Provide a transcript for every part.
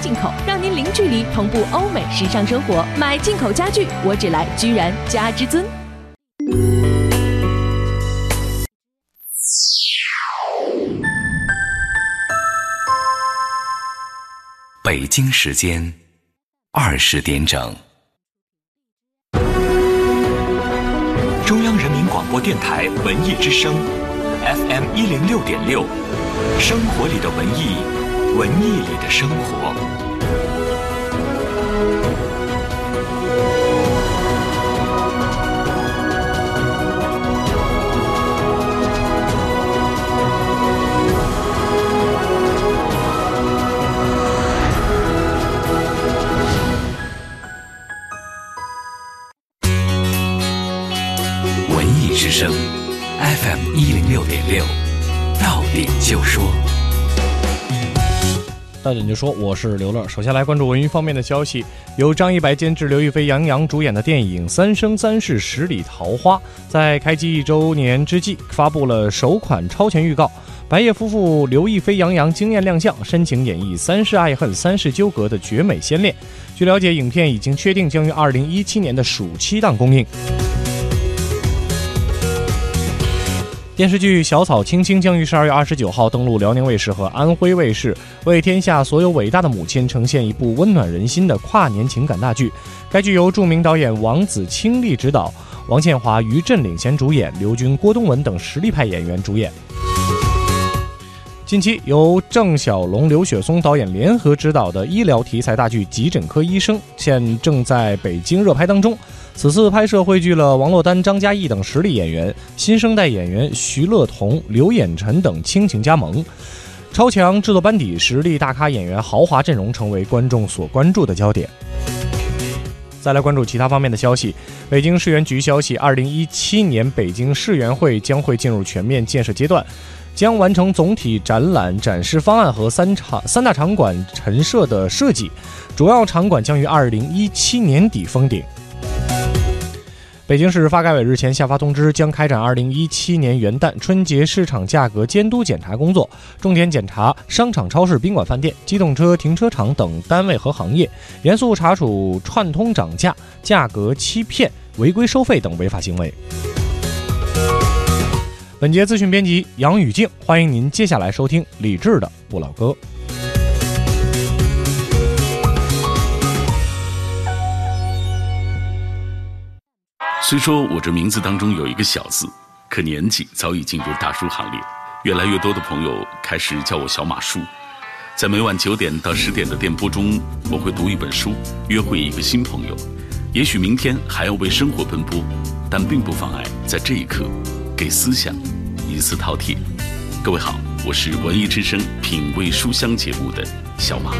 进口，让您零距离同步欧美时尚生活。买进口家具，我只来居然家之尊。北京时间二十点整。中央人民广播电台文艺之声，FM 一零六点六，生活里的文艺，文艺里的生活。文艺之声 FM 一零六点六，到点就说，到点就说，我是刘乐。首先来关注文娱方面的消息，由张一白监制、刘亦菲、杨洋主演的电影《三生三世十里桃花》在开机一周年之际发布了首款超前预告。白夜夫妇刘亦菲、杨洋惊艳亮相，深情演绎三世爱恨、三世纠葛的绝美先恋。据了解，影片已经确定将于二零一七年的暑期档公映。电视剧《小草青青》将于十二月二十九号登陆辽宁卫视和安徽卫视，为天下所有伟大的母亲呈现一部温暖人心的跨年情感大剧。该剧由著名导演王子倾力执导，王倩华、于震领衔主演，刘军、郭冬文等实力派演员主演。近期由郑晓龙、刘雪松导演联合执导的医疗题材大剧《急诊科医生》现正在北京热拍当中。此次拍摄汇聚了王珞丹、张嘉译等实力演员，新生代演员徐乐彤、刘衍辰等倾情加盟，超强制作班底、实力大咖演员豪华阵容成为观众所关注的焦点。再来关注其他方面的消息，北京市园局消息，二零一七年北京世园会将会进入全面建设阶段，将完成总体展览展示方案和三场三大场馆陈设的设计，主要场馆将于二零一七年底封顶。北京市发改委日前下发通知，将开展2017年元旦春节市场价格监督检查工作，重点检查商场、超市、宾馆、饭店、机动车停车场等单位和行业，严肃查处串通涨价、价格欺骗、违规收费等违法行为。本节资讯编辑杨宇静，欢迎您接下来收听李志的《不老歌》。虽说我这名字当中有一个小字，可年纪早已进入大叔行列。越来越多的朋友开始叫我小马叔。在每晚九点到十点的电波中，我会读一本书，约会一个新朋友。也许明天还要为生活奔波，但并不妨碍在这一刻给思想一次饕餮。各位好，我是文艺之声品味书香节目的小马。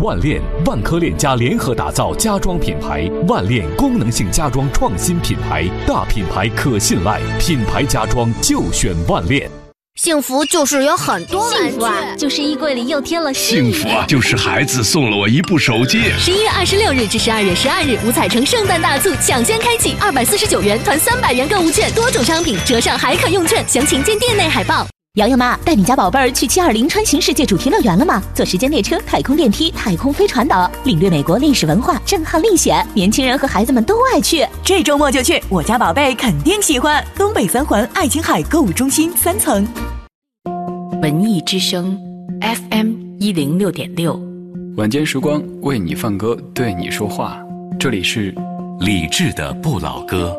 万链、万科链家联合打造家装品牌，万链功能性家装创新品牌，大品牌可信赖，品牌家装就选万链。幸福就是有很多幸福啊，就是衣柜里又添了幸福啊，就是孩子送了我一部手机。十一月二十六日至十二月十二日，五彩城圣诞大促抢先开启，二百四十九元团三百元购物券，多种商品折上还可用券，详情见店内海报。瑶瑶妈，带你家宝贝儿去七二零穿行世界主题乐园了吗？坐时间列车、太空电梯、太空飞船等，领略美国历史文化，震撼历险，年轻人和孩子们都爱去。这周末就去，我家宝贝肯定喜欢。东北三环爱琴海购物中心三层。文艺之声，FM 一零六点六，晚间时光为你放歌，对你说话。这里是理智的不老歌。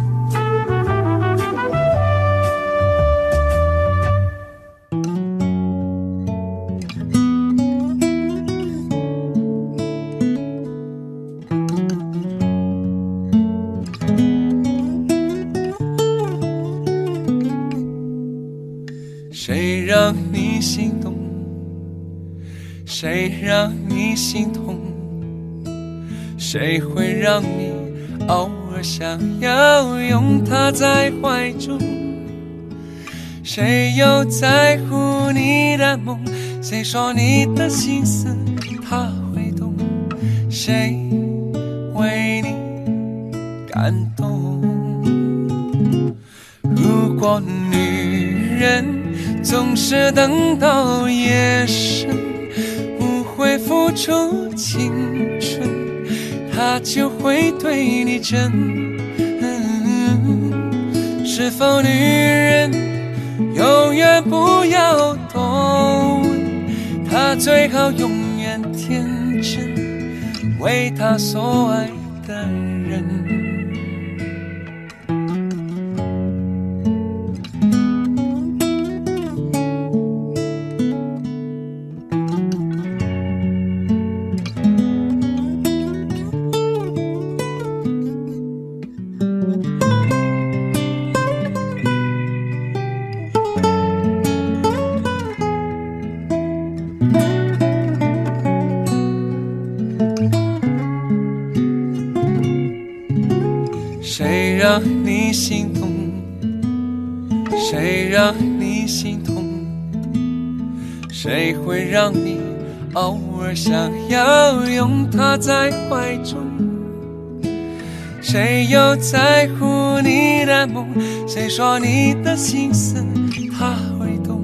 谁会让你偶尔想要拥他在怀中？谁又在乎你的梦？谁说你的心思他会懂？谁为你感动？如果女人总是等到夜深，不会付出青春，他就会对你真。嗯是否女人？永远不要多问，他最好永远天真，为他所爱的人。会让你偶尔想要拥他在怀中？谁又在乎你的梦？谁说你的心思他会懂？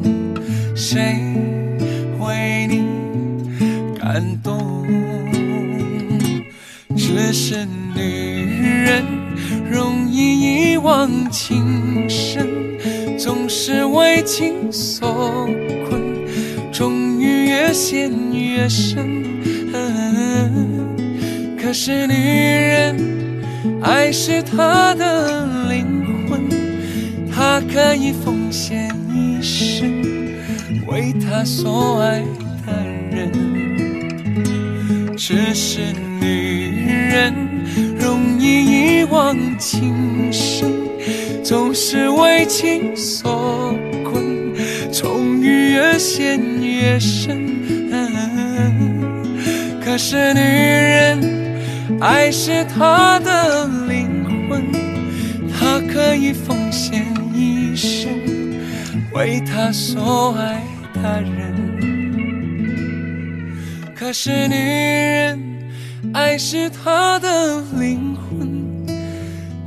谁为你感动？只是女人。容易遗忘情深，总是为情所困，终越陷越深。可是女人，爱是她的灵魂，她可以奉献一生，为她所爱的人。只是女人。容易一往情深，总是为情所，越陷越深。可是女人，爱是她的灵魂，她可以奉献一生，为她所爱的人。可是女人。爱是她的灵魂，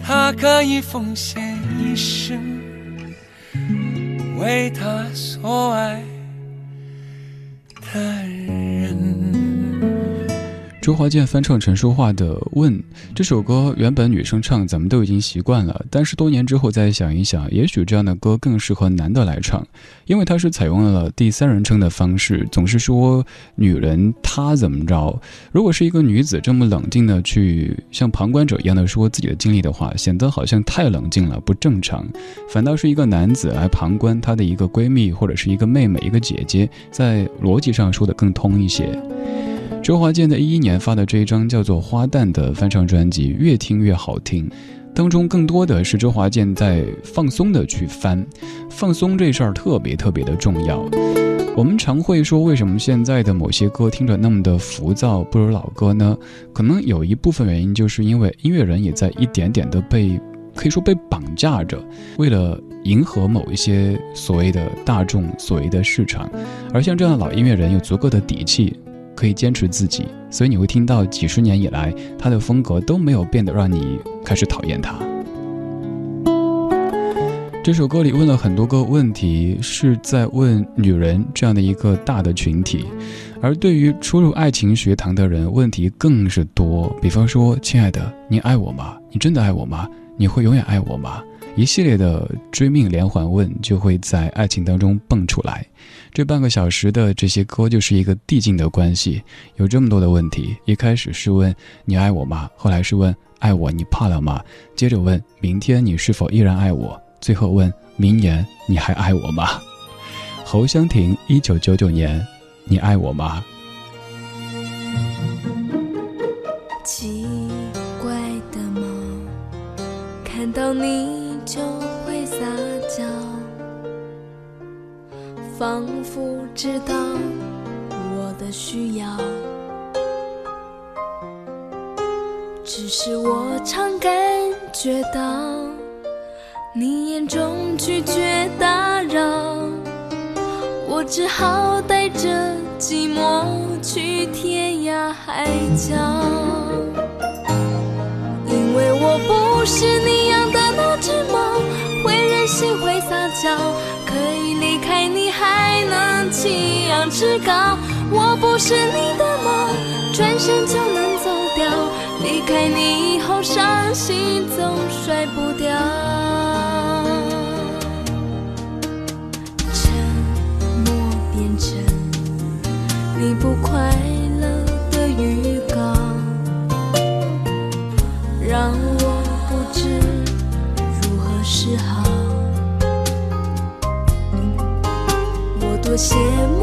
她可以奉献一生，为他所爱的人。周华健翻唱陈淑桦的《问》这首歌，原本女生唱咱们都已经习惯了，但是多年之后再想一想，也许这样的歌更适合男的来唱，因为它是采用了第三人称的方式，总是说女人她怎么着。如果是一个女子这么冷静的去像旁观者一样的说自己的经历的话，显得好像太冷静了，不正常。反倒是一个男子来旁观她的一个闺蜜或者是一个妹妹、一个姐姐，在逻辑上说的更通一些。周华健在一一年发的这一张叫做《花旦》的翻唱专辑，越听越好听。当中更多的是周华健在放松的去翻，放松这事儿特别特别的重要。我们常会说，为什么现在的某些歌听着那么的浮躁，不如老歌呢？可能有一部分原因，就是因为音乐人也在一点点的被，可以说被绑架着，为了迎合某一些所谓的大众、所谓的市场。而像这样的老音乐人，有足够的底气。可以坚持自己，所以你会听到几十年以来，他的风格都没有变得让你开始讨厌他。这首歌里问了很多个问题，是在问女人这样的一个大的群体，而对于初入爱情学堂的人，问题更是多。比方说，亲爱的，你爱我吗？你真的爱我吗？你会永远爱我吗？一系列的追命连环问就会在爱情当中蹦出来。这半个小时的这些歌就是一个递进的关系，有这么多的问题。一开始是问你爱我吗？后来是问爱我你怕了吗？接着问明天你是否依然爱我？最后问明年你还爱我吗？侯湘婷，一九九九年，你爱我吗？奇怪的梦，看到你仿佛知道我的需要，只是我常感觉到你眼中拒绝打扰，我只好带着寂寞去天涯海角。因为我不是你养的那只猫，会任性会撒娇，弃养志高。我不是你的猫，转身就能走掉。离开你以后，伤心总甩不掉。沉默变成你不快乐的预告，让我不知如何是好。我多羡慕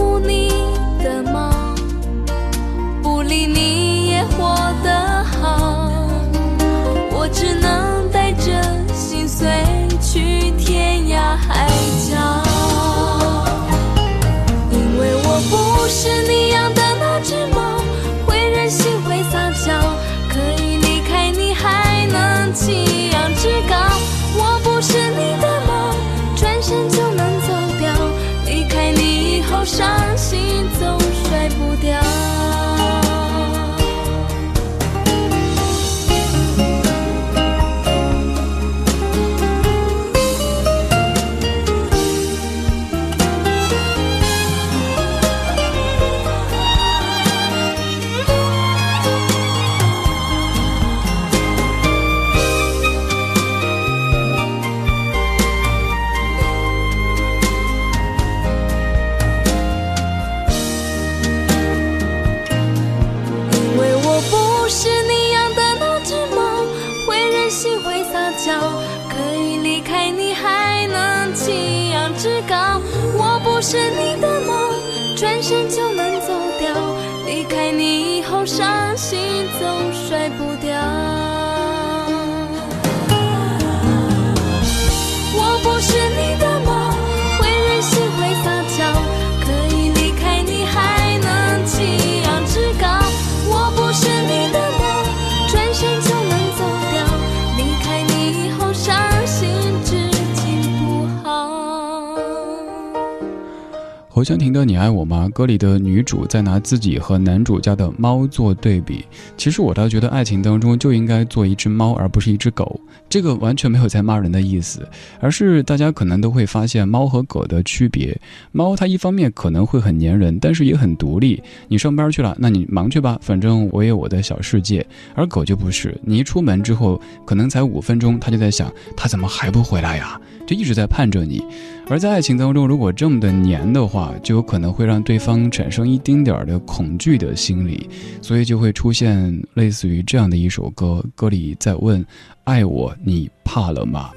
侯湘婷的《你爱我吗》歌里的女主在拿自己和男主家的猫做对比。其实我倒觉得爱情当中就应该做一只猫，而不是一只狗。这个完全没有在骂人的意思，而是大家可能都会发现猫和狗的区别。猫它一方面可能会很粘人，但是也很独立。你上班去了，那你忙去吧，反正我有我的小世界。而狗就不是，你一出门之后，可能才五分钟，它就在想，它怎么还不回来呀？就一直在盼着你。而在爱情当中，如果这么的黏的话，就有可能会让对方产生一丁点儿的恐惧的心理，所以就会出现类似于这样的一首歌，歌里在问：爱我，你怕了吗？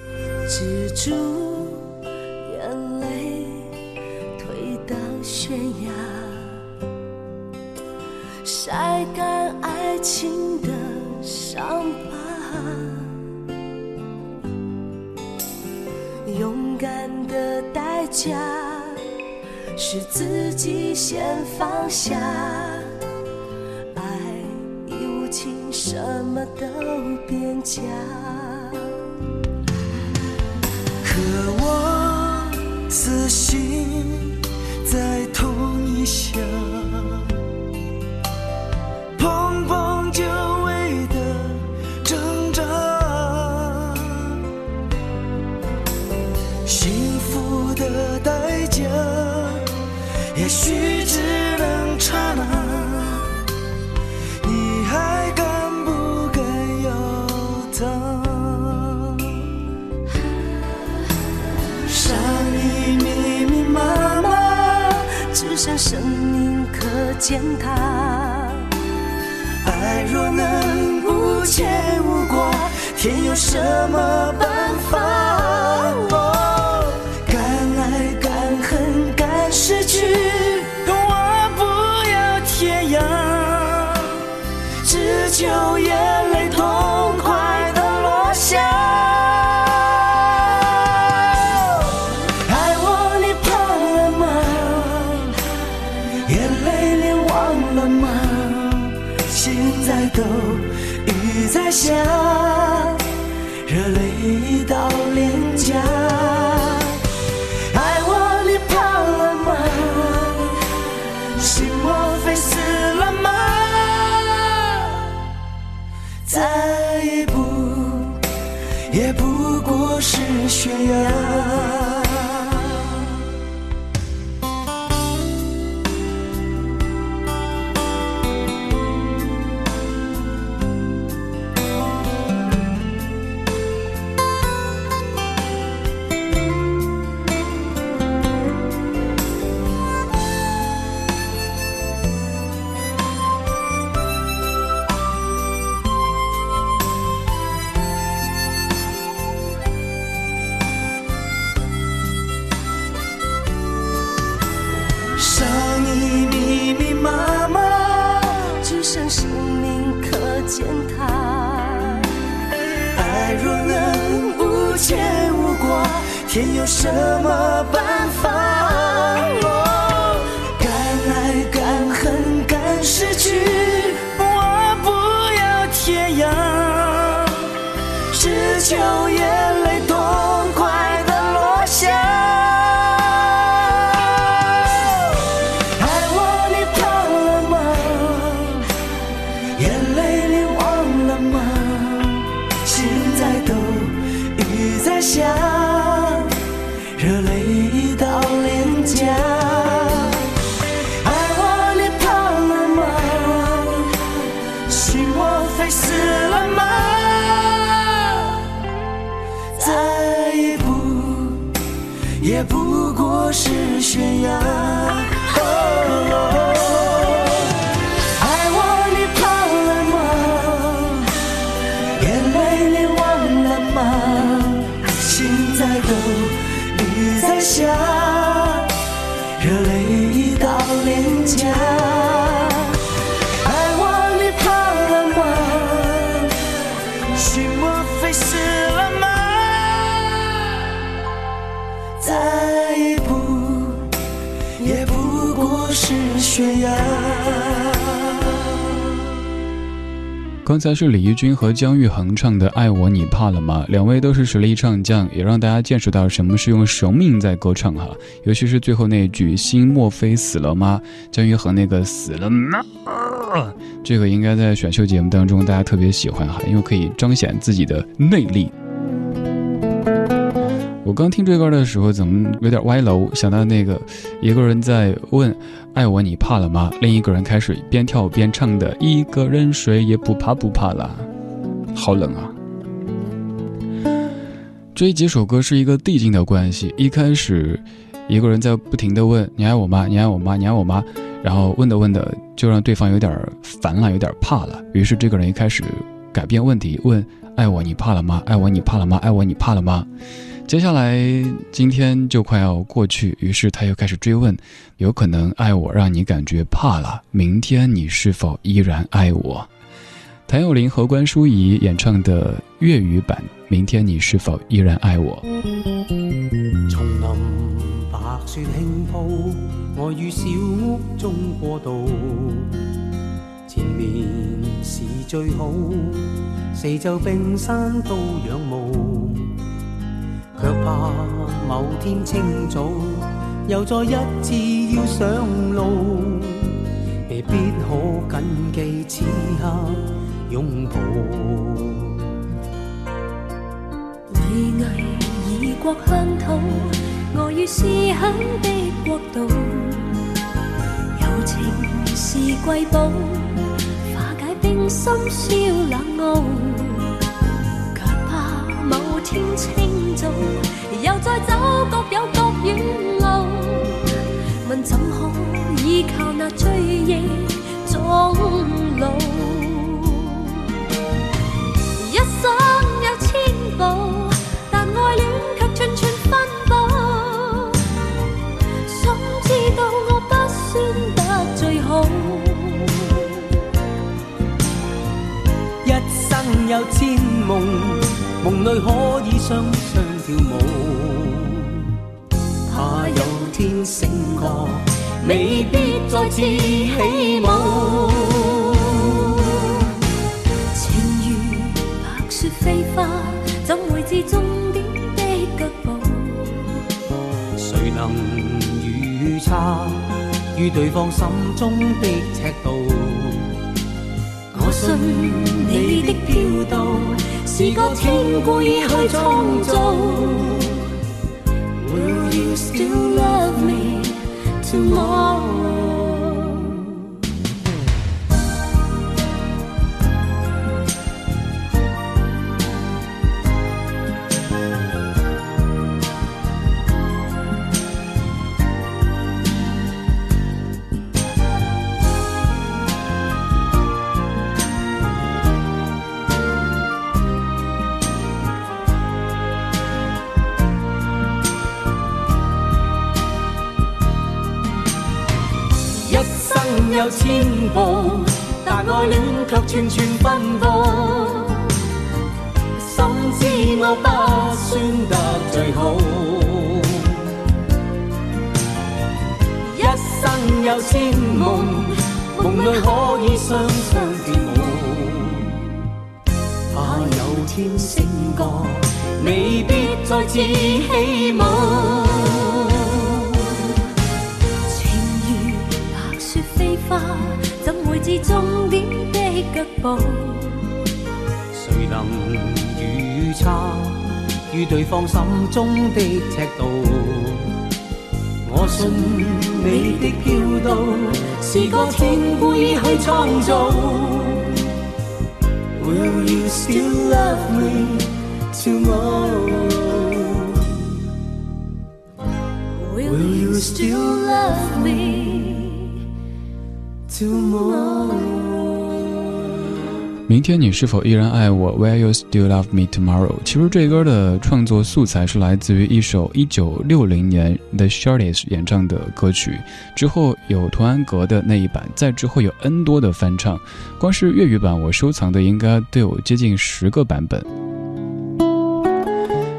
止住眼泪，推到悬崖，晒干爱情是自己先放下，爱已无情，什么都变假。可我死心在同一下，践踏。爱若能无牵无挂，天有什么办再一步，也不过是悬崖。家。刚才是李翊君和姜育恒唱的《爱我你怕了吗》，两位都是实力唱将，也让大家见识到什么是用生命在歌唱哈。尤其是最后那句“心莫非死了吗”，姜育恒那个“死了吗”，这个应该在选秀节目当中大家特别喜欢哈，因为可以彰显自己的内力。我刚听这歌的时候，怎么有点歪楼？想到那个一个人在问“爱我你怕了吗”，另一个人开始边跳边唱的“一个人谁也不怕不怕啦”，好冷啊！这几首歌是一个递进的关系，一开始一个人在不停的问“你爱我吗？你爱我吗？你爱我吗？”然后问的问的就让对方有点烦了，有点怕了。于是这个人一开始改变问题，问“爱我你怕了吗？爱我你怕了吗？爱我你怕了吗？”接下来今天就快要过去，于是他又开始追问：有可能爱我让你感觉怕了，明天你是否依然爱我？谭咏麟和关淑怡演唱的粤语版《明天你是否依然爱我》。丛林白雪轻铺，我于小屋中过渡。前面是最好，四周冰山都仰慕。却怕某天清早，又再一次要上路，未必可谨记此刻拥抱。巍巍异国乡土，我于思乡的国度，友情是瑰宝，化解冰心消冷傲。天清早，又再走各有各远路。问怎可依靠那追忆终老？一生有千步，但爱恋却寸寸分布。想知道我不算得最好。一生有千梦，梦里可以双双跳舞。怕有天醒觉，未必再次起舞。情如白雪飞花，怎会知终点的脚步？谁能预测与对方心中的尺度？我信你的飘荡是个天故意去创造。Will you still love me tomorrow？ 串串奔波。深知我不算得最好，一生有千梦，梦里可以双双跳舞。怕有天醒觉，未必再次希望。怎会知终点的脚步？谁能预测与对方心中的尺度？我信你的飘荡是个天故意去创造。Will you still love me tomorrow? Will you still love me? 明天你是否依然爱我？Will you still love me tomorrow？其实这歌的创作素材是来自于一首一九六零年 The Shirley's 演唱的歌曲，之后有童安格的那一版，再之后有 N 多的翻唱，光是粤语版我收藏的应该都有接近十个版本。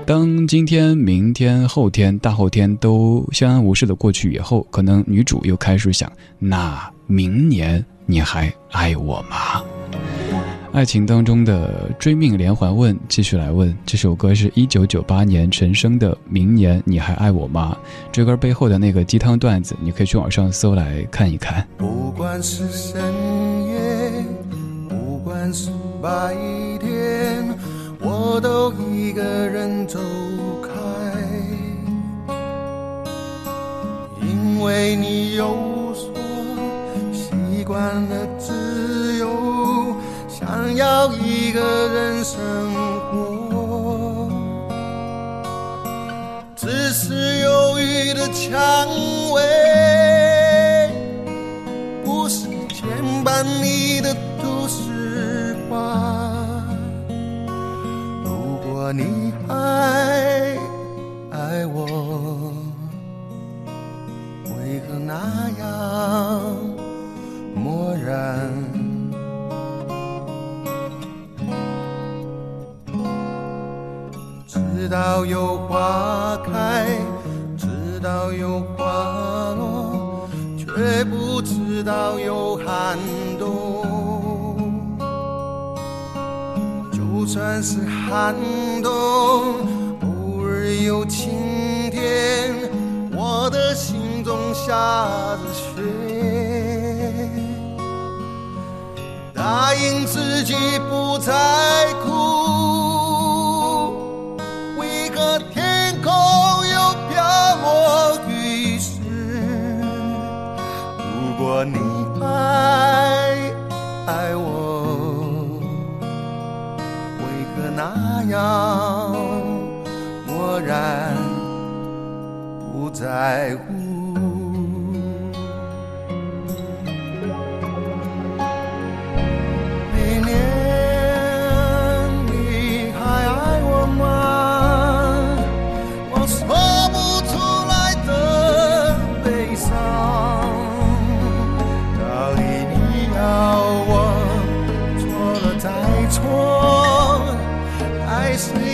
当今天、明天、后天、大后天都相安无事的过去以后，可能女主又开始想：那明年你还爱我吗？爱情当中的追命连环问，继续来问。这首歌是一九九八年陈升的《明年你还爱我吗》。这歌背后的那个鸡汤段子，你可以去网上搜来看一看。不管是深夜，不管是白天。我都一个人走开，因为你有所习惯了自由，想要一个人生活，只是忧郁的蔷薇，不是牵绊你的都市花。如果你还有花开，知道有花落，却不知道有寒冬。就算是寒冬，偶尔有晴天，我的心中下着雪。答应自己不再哭，漠然，不在乎。listening.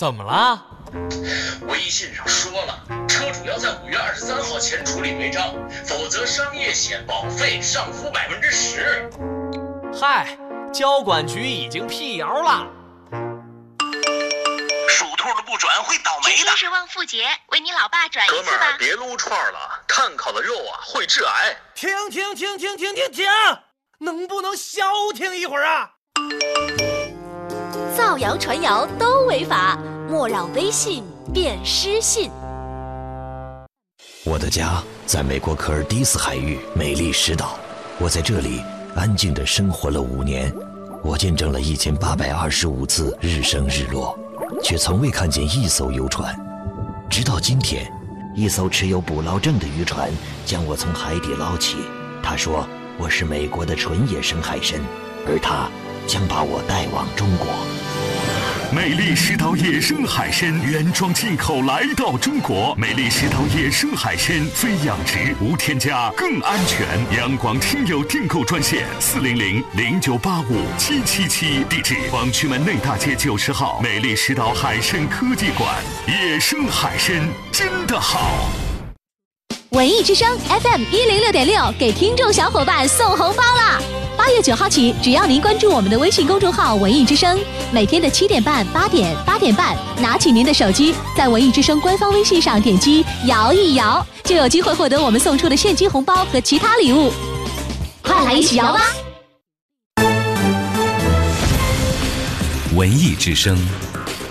怎么了？微信上说了，车主要在五月二十三号前处理违章，否则商业险保费上浮百分之十。嗨，交管局已经辟谣了。属兔的不转会倒霉的。是旺富节，为你老爸转一次吧哥们儿，别撸串了，炭烤的肉啊会致癌。停停停停停停停！能不能消停一会儿啊？造谣传谣都违法，莫让微信变失信。我的家在美国科尔蒂斯海域美丽石岛，我在这里安静地生活了五年，我见证了一千八百二十五次日升日落，却从未看见一艘游船。直到今天，一艘持有捕捞证的渔船将我从海底捞起。他说我是美国的纯野生海参，而他将把我带往中国。美丽石岛野生海参原装进口来到中国。美丽石岛野生海参非养殖，无添加，更安全。阳光听友订购专线：四零零零九八五七七七，地址：广渠门内大街九十号美丽石岛海参科技馆。野生海参真的好。文艺之声 FM 一零六点六给听众小伙伴送红包啦！八月九号起，只要您关注我们的微信公众号“文艺之声”，每天的七点半、八点、八点半，拿起您的手机，在文艺之声官方微信上点击“摇一摇”，就有机会获得我们送出的现金红包和其他礼物。快来一起摇吧！文艺之声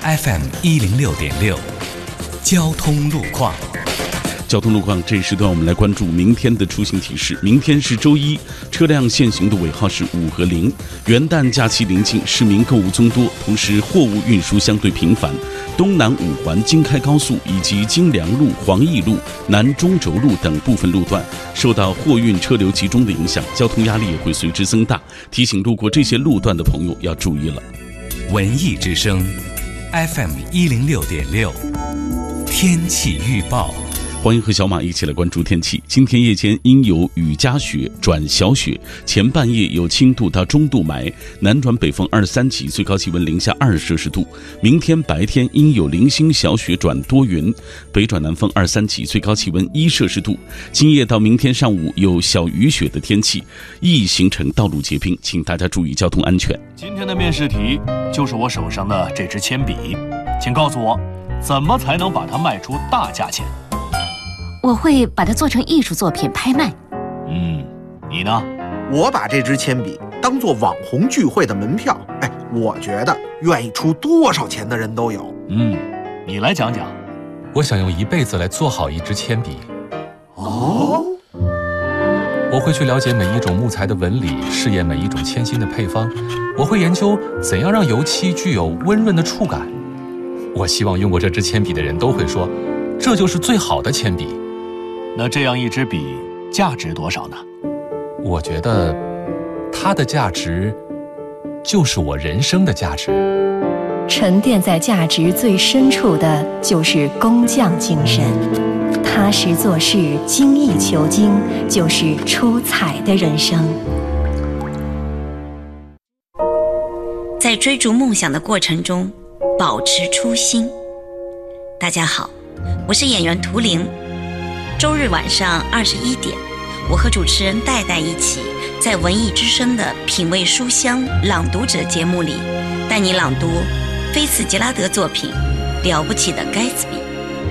FM 一零六点六，交通路况。交通路况，这一时段我们来关注明天的出行提示。明天是周一，车辆限行的尾号是五和零。元旦假期临近，市民购物增多，同时货物运输相对频繁。东南五环京开高速以及京良路、黄义路、南中轴路等部分路段受到货运车流集中的影响，交通压力也会随之增大。提醒路过这些路段的朋友要注意了。文艺之声 FM 一零六点六，天气预报。欢迎和小马一起来关注天气。今天夜间阴有雨夹雪转小雪，前半夜有轻度到中度霾，南转北风二三级，最高气温零下二摄氏度。明天白天阴有零星小雪转多云，北转南风二三级，最高气温一摄氏度。今夜到明天上午有小雨雪的天气，易形成道路结冰，请大家注意交通安全。今天的面试题就是我手上的这支铅笔，请告诉我，怎么才能把它卖出大价钱？我会把它做成艺术作品拍卖。嗯，你呢？我把这支铅笔当做网红聚会的门票。哎，我觉得愿意出多少钱的人都有。嗯，你来讲讲。我想用一辈子来做好一支铅笔。哦。我会去了解每一种木材的纹理，试验每一种铅芯的配方。我会研究怎样让油漆具有温润的触感。我希望用过这支铅笔的人都会说，这就是最好的铅笔。那这样一支笔价值多少呢？我觉得，它的价值就是我人生的价值。沉淀在价值最深处的就是工匠精神，踏实做事、精益求精，就是出彩的人生。在追逐梦想的过程中，保持初心。大家好，我是演员图灵。周日晚上二十一点，我和主持人戴戴一起，在文艺之声的《品味书香朗读者》节目里，带你朗读菲茨杰拉德作品《了不起的盖茨比》，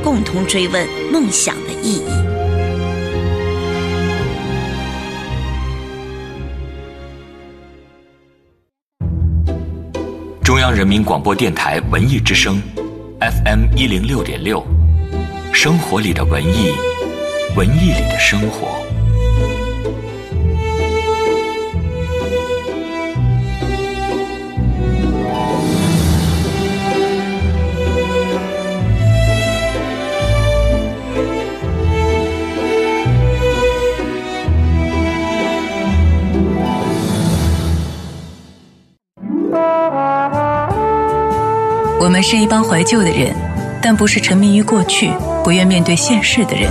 共同追问梦想的意义。中央人民广播电台文艺之声，FM 一零六点六，生活里的文艺。文艺里的生活。我们是一帮怀旧的人，但不是沉迷于过去、不愿面对现实的人。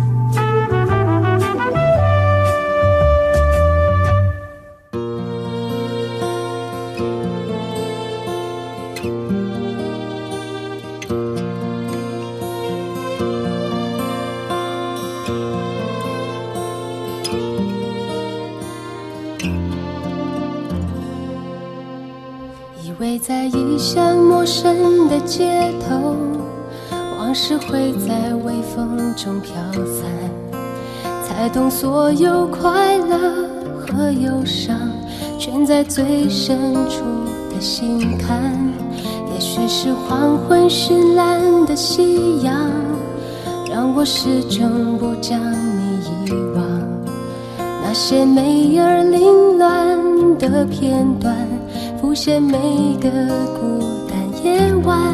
风中飘散，才懂所有快乐和忧伤，全在最深处的心坎。也许是黄昏绚烂的夕阳，让我始终不将你遗忘。那些美而凌乱的片段。浮现每个孤单夜晚，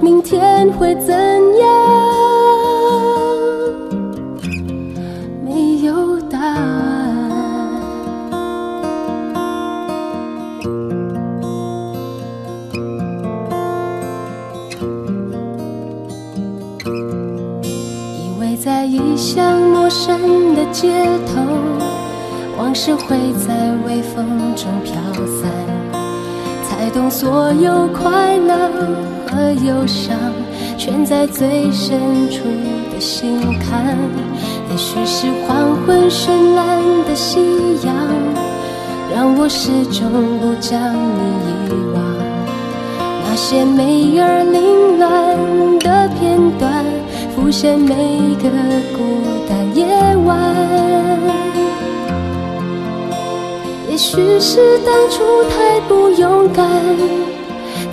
明天会怎样？没有答案。以为在异乡陌生的街头。往事会在微风中飘散，才懂所有快乐和忧伤，全在最深处的心坎。也许是黄昏绚烂的夕阳，让我始终不将你遗忘。那些美而凌乱的片段，浮现每个孤单夜晚。也许是当初太不勇敢，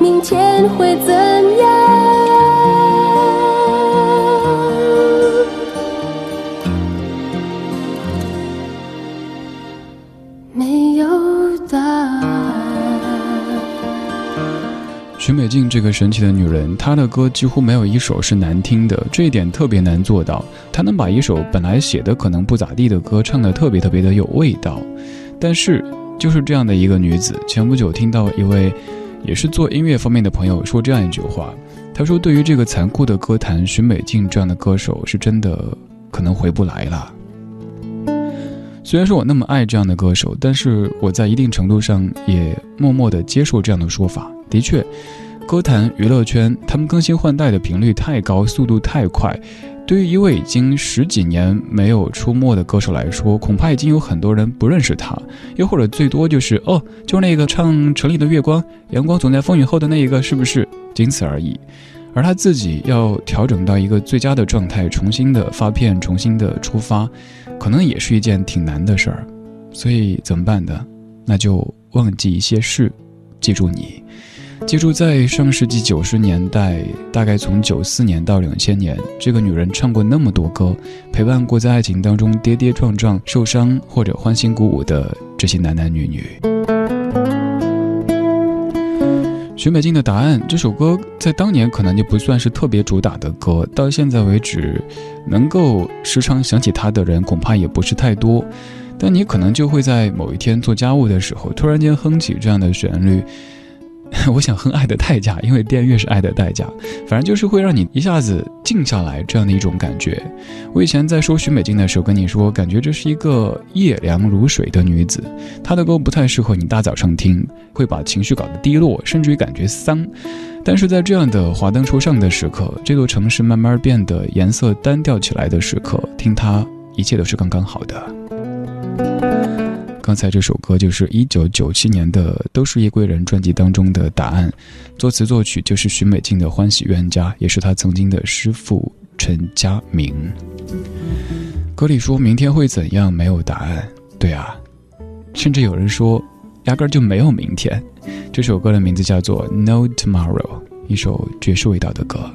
明天会怎样？许美静这个神奇的女人，她的歌几乎没有一首是难听的，这一点特别难做到。她能把一首本来写的可能不咋地的歌唱的特别特别的有味道。但是，就是这样的一个女子，前不久听到一位也是做音乐方面的朋友说这样一句话，他说：“对于这个残酷的歌坛，许美静这样的歌手是真的可能回不来了。”虽然说我那么爱这样的歌手，但是我在一定程度上也默默地接受这样的说法。的确，歌坛娱乐圈他们更新换代的频率太高，速度太快。对于一位已经十几年没有出没的歌手来说，恐怕已经有很多人不认识他，又或者最多就是哦，就那个唱《城里的月光》，阳光总在风雨后的那一个，是不是？仅此而已。而他自己要调整到一个最佳的状态，重新的发片，重新的出发，可能也是一件挺难的事儿。所以怎么办呢？那就忘记一些事，记住你。记住，在上世纪九十年代，大概从九四年到两千年，这个女人唱过那么多歌，陪伴过在爱情当中跌跌撞撞、受伤或者欢欣鼓舞的这些男男女女。许美静的答案这首歌，在当年可能就不算是特别主打的歌，到现在为止，能够时常想起她的人恐怕也不是太多。但你可能就会在某一天做家务的时候，突然间哼起这样的旋律。我想哼《爱的代价》，因为电乐是爱的代价，反正就是会让你一下子静下来这样的一种感觉。我以前在说许美静的时候跟你说，感觉这是一个夜凉如水的女子，她的歌不太适合你大早上听，会把情绪搞得低落，甚至于感觉丧。但是在这样的华灯初上的时刻，这座城市慢慢变得颜色单调起来的时刻，听她，一切都是刚刚好的。刚才这首歌就是一九九七年的《都是夜归人》专辑当中的答案，作词作曲就是许美静的《欢喜冤家》，也是他曾经的师傅陈佳明。歌里说明天会怎样，没有答案。对啊，甚至有人说，压根儿就没有明天。这首歌的名字叫做《No Tomorrow》，一首爵士味道的歌。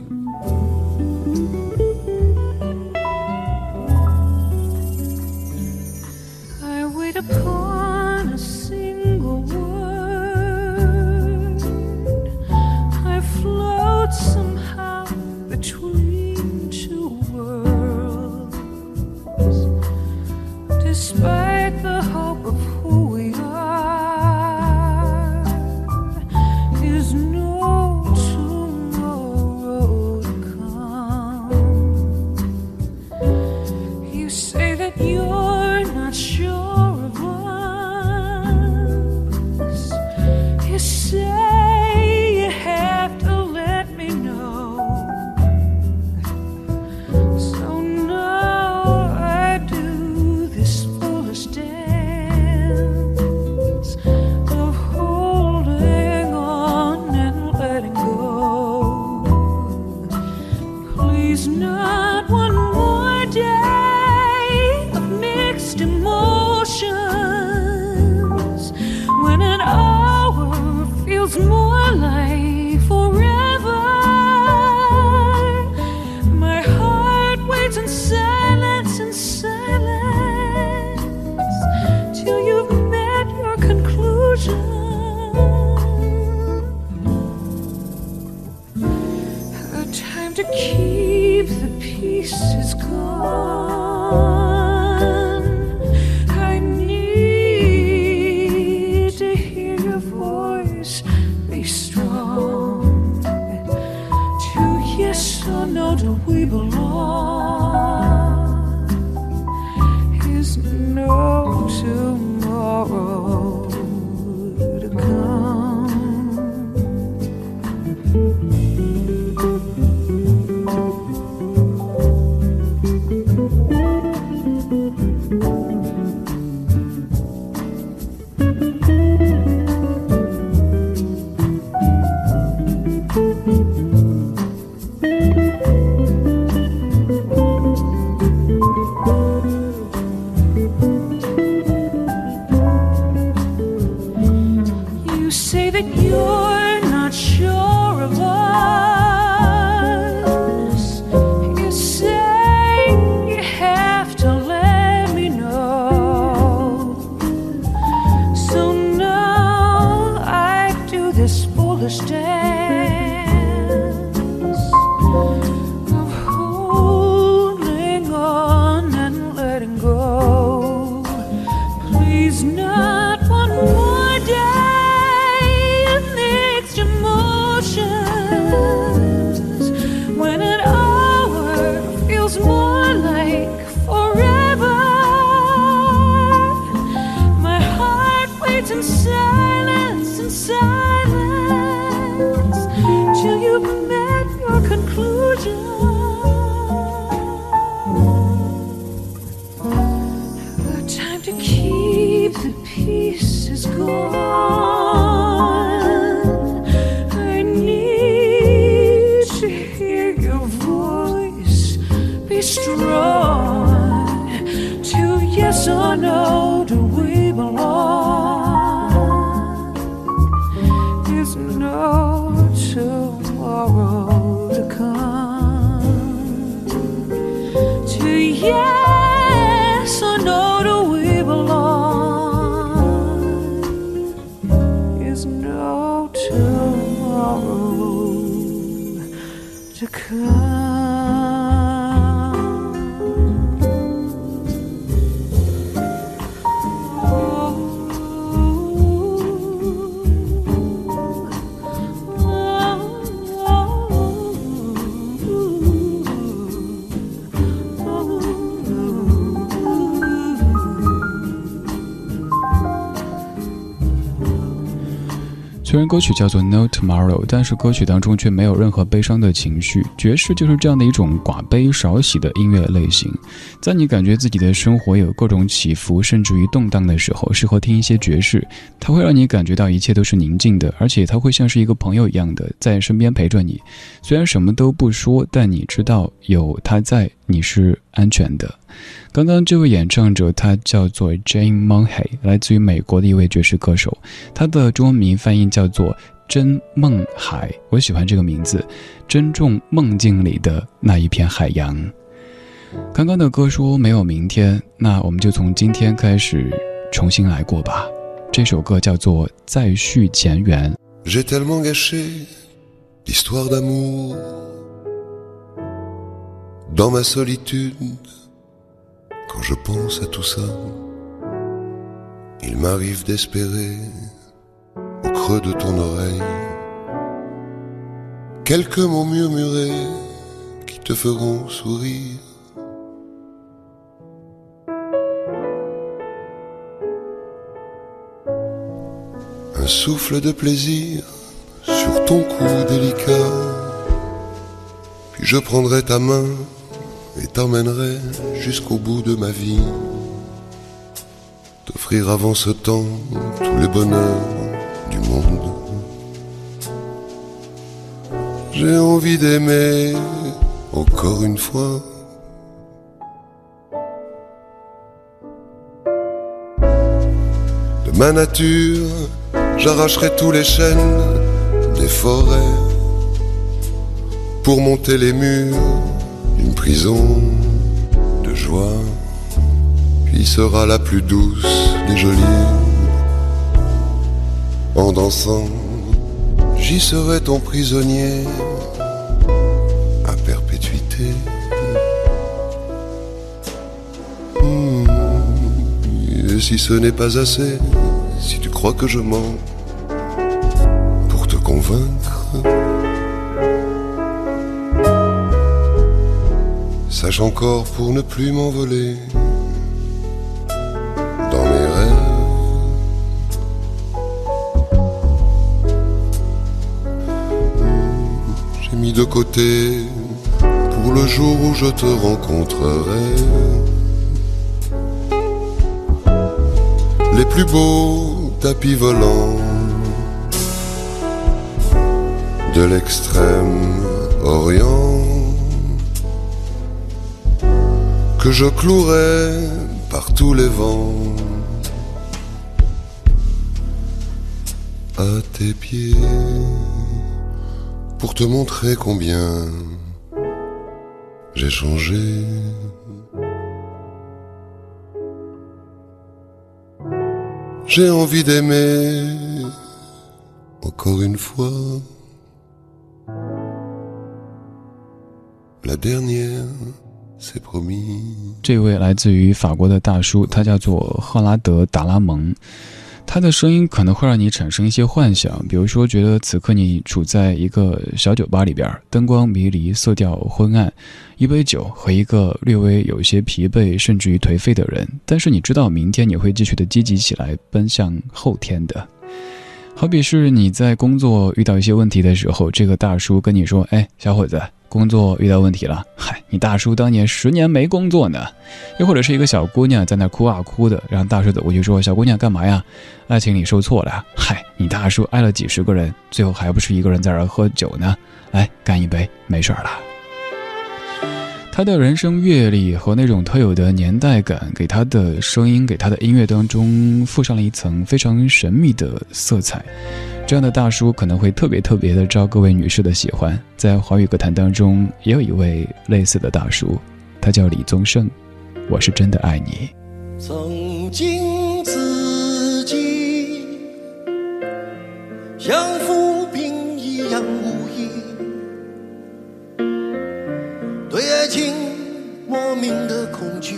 even yours. 虽然歌曲叫做《No Tomorrow》，但是歌曲当中却没有任何悲伤的情绪。爵士就是这样的一种寡悲少喜的音乐类型。在你感觉自己的生活有各种起伏，甚至于动荡的时候，适合听一些爵士。它会让你感觉到一切都是宁静的，而且它会像是一个朋友一样的在身边陪着你。虽然什么都不说，但你知道有他在，你是安全的。刚刚这位演唱者，他叫做 Jane Monhay，来自于美国的一位爵士歌手。他的中文名翻译叫做真梦海，我喜欢这个名字，珍重梦境里的那一片海洋。刚刚的歌说没有明天，那我们就从今天开始重新来过吧。这首歌叫做再续前缘。Quand je pense à tout ça, il m'arrive d'espérer au creux de ton oreille quelques mots murmurés qui te feront sourire. Un souffle de plaisir sur ton cou délicat. Puis je prendrai ta main et t'emmènerai jusqu'au bout de ma vie. T'offrir avant ce temps tous les bonheurs du monde. J'ai envie d'aimer encore une fois. De ma nature, j'arracherai tous les chênes des forêts pour monter les murs prison de joie qui sera la plus douce des jolies. En dansant, j'y serai ton prisonnier à perpétuité. Hmm. Et si ce n'est pas assez, si tu crois que je mens pour te convaincre, encore pour ne plus m'envoler dans mes rêves. J'ai mis de côté pour le jour où je te rencontrerai les plus beaux tapis volants de l'extrême orient que je clouerai par tous les vents à tes pieds pour te montrer combien j'ai changé. J'ai envie d'aimer encore une fois. La dernière. 这位来自于法国的大叔，他叫做赫拉德·达拉蒙。他的声音可能会让你产生一些幻想，比如说觉得此刻你处在一个小酒吧里边，灯光迷离，色调昏暗，一杯酒和一个略微有些疲惫甚至于颓废的人，但是你知道明天你会继续的积极起来，奔向后天的。好比是你在工作遇到一些问题的时候，这个大叔跟你说：“哎，小伙子，工作遇到问题了。”嗨，你大叔当年十年没工作呢。又或者是一个小姑娘在那哭啊哭的，让大叔走过去说：“小姑娘干嘛呀？爱情里受挫了。”嗨，你大叔爱了几十个人，最后还不是一个人在那喝酒呢？来，干一杯，没事儿了。他的人生阅历和那种特有的年代感，给他的声音、给他的音乐当中附上了一层非常神秘的色彩。这样的大叔可能会特别特别的招各位女士的喜欢。在华语歌坛当中，也有一位类似的大叔，他叫李宗盛。我是真的爱你。曾经自己像浮萍一样无对爱情莫名的恐惧。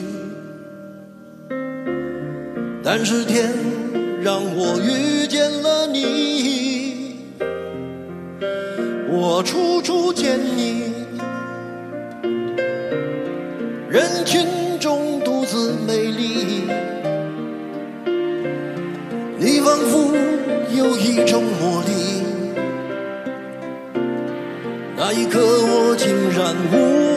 但是天让我遇见了你，我处处见你，人群中独自美丽。你仿佛有一种魔力，那一刻我竟然无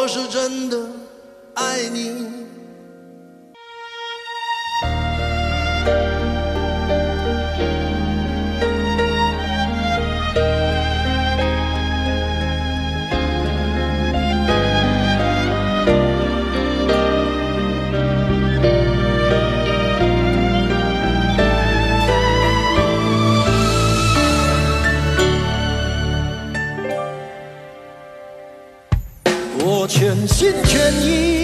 我是真的爱你。全心全意。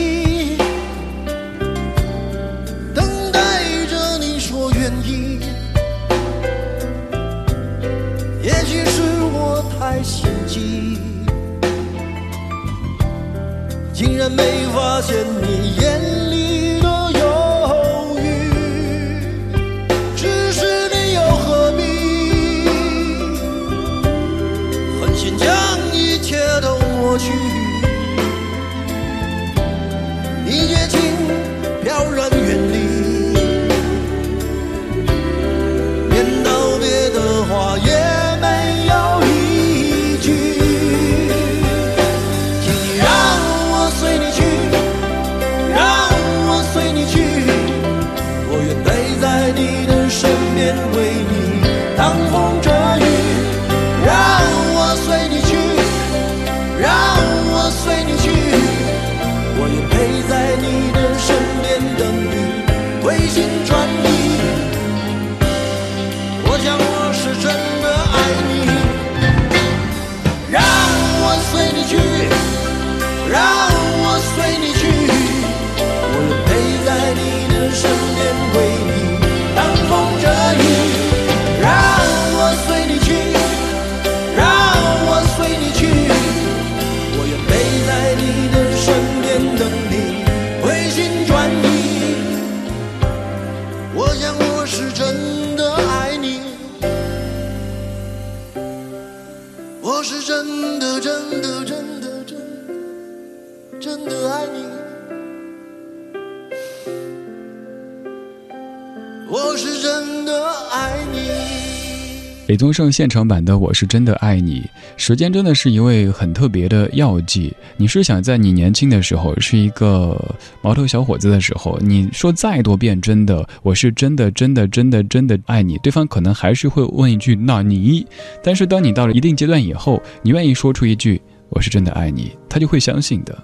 李宗盛现场版的《我是真的爱你》，时间真的是一位很特别的药剂。你是想在你年轻的时候，是一个毛头小伙子的时候，你说再多遍真的，我是真的真的真的真的爱你，对方可能还是会问一句那你。但是当你到了一定阶段以后，你愿意说出一句我是真的爱你，他就会相信的。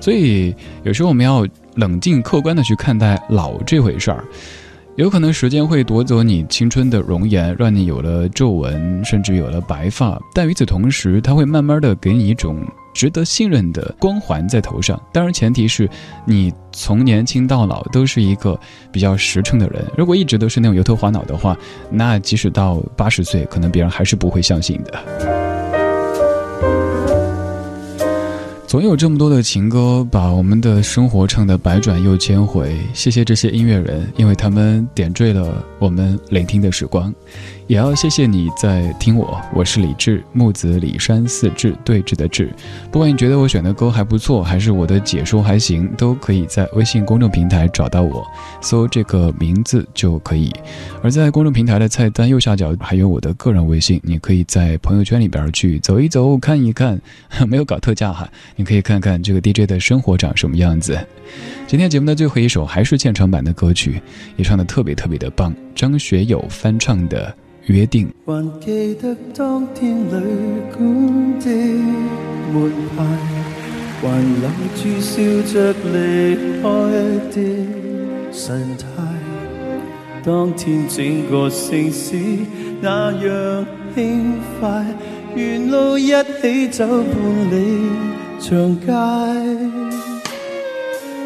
所以有时候我们要冷静客观的去看待老这回事儿。有可能时间会夺走你青春的容颜，让你有了皱纹，甚至有了白发。但与此同时，它会慢慢的给你一种值得信任的光环在头上。当然，前提是你从年轻到老都是一个比较实诚的人。如果一直都是那种油头滑脑的话，那即使到八十岁，可能别人还是不会相信的。总有这么多的情歌，把我们的生活唱得百转又千回。谢谢这些音乐人，因为他们点缀了我们聆听的时光。也要谢谢你在听我，我是李志，木子李山四志对峙的志。不管你觉得我选的歌还不错，还是我的解说还行，都可以在微信公众平台找到我，搜这个名字就可以。而在公众平台的菜单右下角还有我的个人微信，你可以在朋友圈里边去走一走，看一看，没有搞特价哈，你可以看看这个 DJ 的生活长什么样子。今天节目的最后一首还是现场版的歌曲，也唱的特别特别的棒，张学友翻唱的。约定。还记得当天旅馆的门牌，还留住笑着离开的神态。当天整个城市那样轻快，沿路一起走半里长街。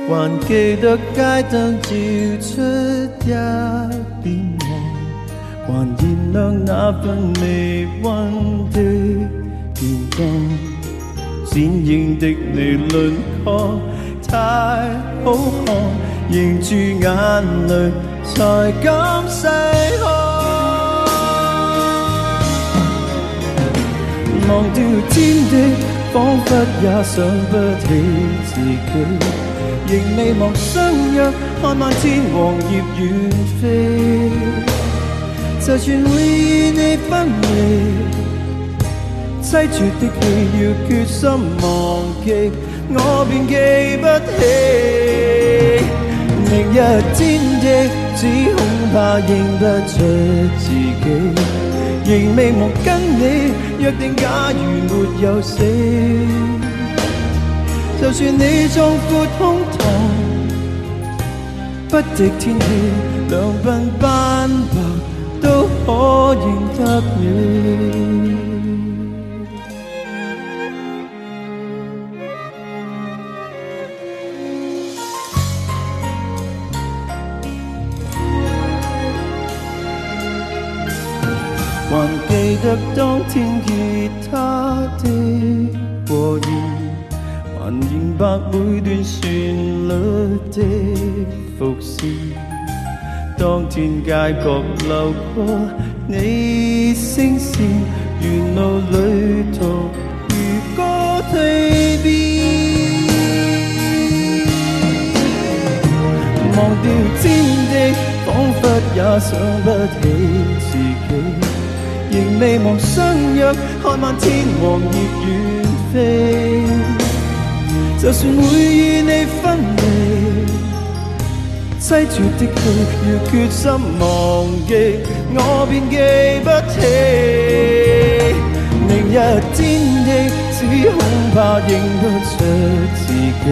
还记得街灯照出一片黄，还燃。亮那份微温的电光，闪映的你轮廓太好看，凝住眼泪才敢细看。忘掉天地，仿佛也想不起自己，仍未忘相约，看漫天黄叶远飞。就算会与你分离，凄绝的戏要决心忘记，我便记不起。明日天地，只恐怕认不出自己。仍未忘跟你约定，假如没有死，就算你壮阔胸，不敌天气，两鬓斑白。都可认得你。还记得当天吉他的和弦，还明白每段旋律的伏线。当天街角流过你声线，沿路旅途如歌蜕变。忘掉天地，仿佛也想不起自己，仍未忘相约，看漫天黄叶远飞。就算会与你分离。凄绝的戏，要决心忘记，我便记不起。明日天地，只恐怕认不出自己。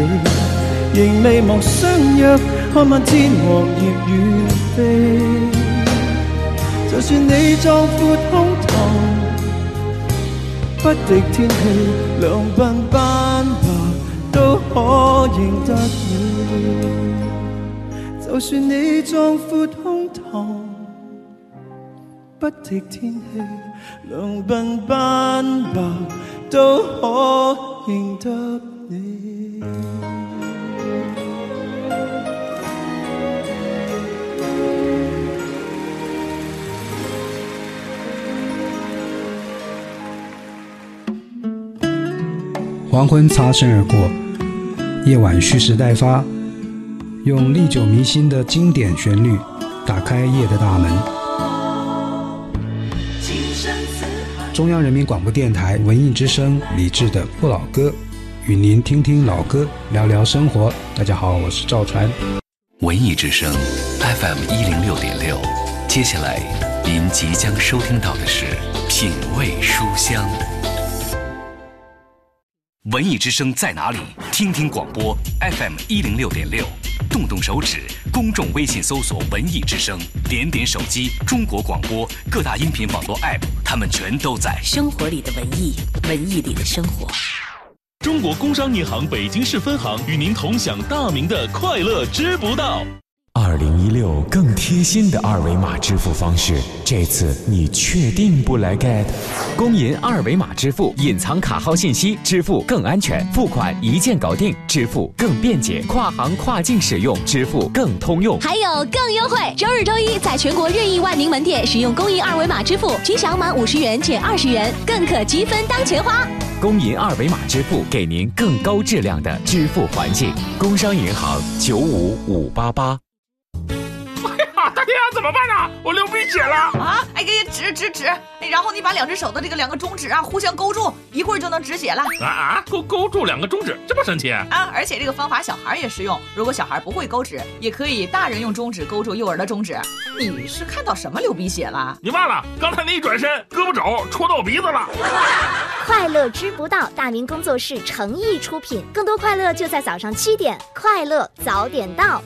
仍未忘相约，看漫天黄叶远飞。就算你壮阔胸膛，不敌天气，两鬓斑白，都可认得你。就算你壮阔胸膛，不敌天气，两鬓斑白，都可认得你。黄昏擦身而过，夜晚蓄势待发。用历久弥新的经典旋律，打开夜的大门。中央人民广播电台文艺之声，李志的不老歌，与您听听老歌，聊聊生活。大家好，我是赵传。文艺之声 FM 一零六点六，接下来您即将收听到的是品味书香。文艺之声在哪里？听听广播 FM 一零六点六，动动手指，公众微信搜索“文艺之声”，点点手机，中国广播各大音频网络 App，他们全都在。生活里的文艺，文艺里的生活。中国工商银行北京市分行与您同享大明的快乐知不道。二零一六更贴心的二维码支付方式，这次你确定不来 get？工银二维码支付，隐藏卡号信息，支付更安全，付款一键搞定，支付更便捷，跨行跨境使用，支付更通用，还有更优惠！周日周一，在全国任意万宁门店使用工银二维码支付，均享满五十元减二十元，更可积分当钱花。工银二维码支付，给您更高质量的支付环境。工商银行九五五八八。怎么办呢？我流鼻血了啊！哎，给止止止！哎，然后你把两只手的这个两个中指啊互相勾住，一会儿就能止血了。啊啊！勾勾住两个中指，这么神奇啊！而且这个方法小孩也适用，如果小孩不会勾指，也可以大人用中指勾住幼儿的中指。你是看到什么流鼻血了？你忘了刚才那一转身，胳膊肘戳到我鼻子了。快乐知不道，大明工作室诚意出品，更多快乐就在早上七点，快乐早点到。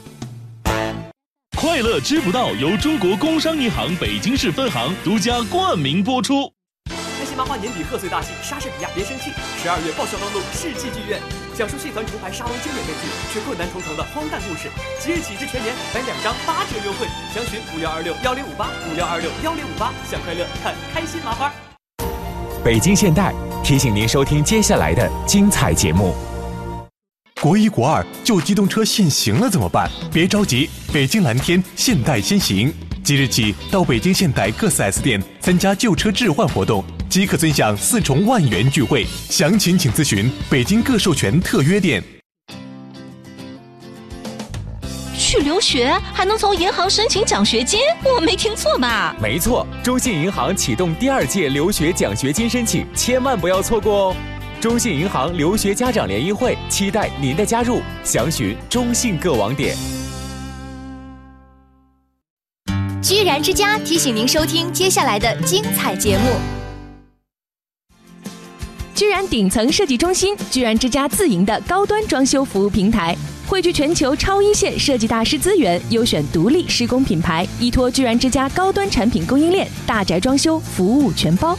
快乐知不道由中国工商银行北京市分行独家冠名播出。开心麻花年底贺岁大戏，莎士比亚别生气！十二月爆笑当路世纪剧院，讲述戏团重排沙龙经典悲剧，却困难重重的荒诞故事。即日起至全年买两张八折优惠，详询五幺二六幺零五八五幺二六幺零五八，享快乐看开心麻花。北京现代提醒您收听接下来的精彩节目。国一国二旧机动车限行了怎么办？别着急，北京蓝天现代先行，即日起到北京现代各 4S 店参加旧车置换活动，即可尊享四重万元钜惠。详情请咨询北京各授权特约店。去留学还能从银行申请奖学金？我没听错吧？没错，中信银行启动第二届留学奖学金申请，千万不要错过哦！中信银行留学家长联谊会，期待您的加入，详询中信各网点。居然之家提醒您收听接下来的精彩节目。居然顶层设计中心，居然之家自营的高端装修服务平台，汇聚全球超一线设计大师资源，优选独立施工品牌，依托居然之家高端产品供应链，大宅装修服务全包。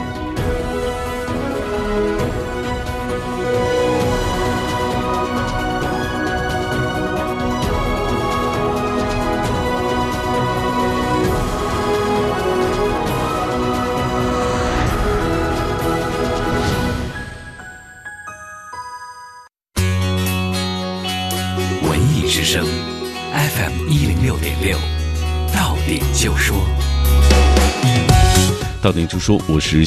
之声 FM 一零六点六，到点就说。到点就说，我是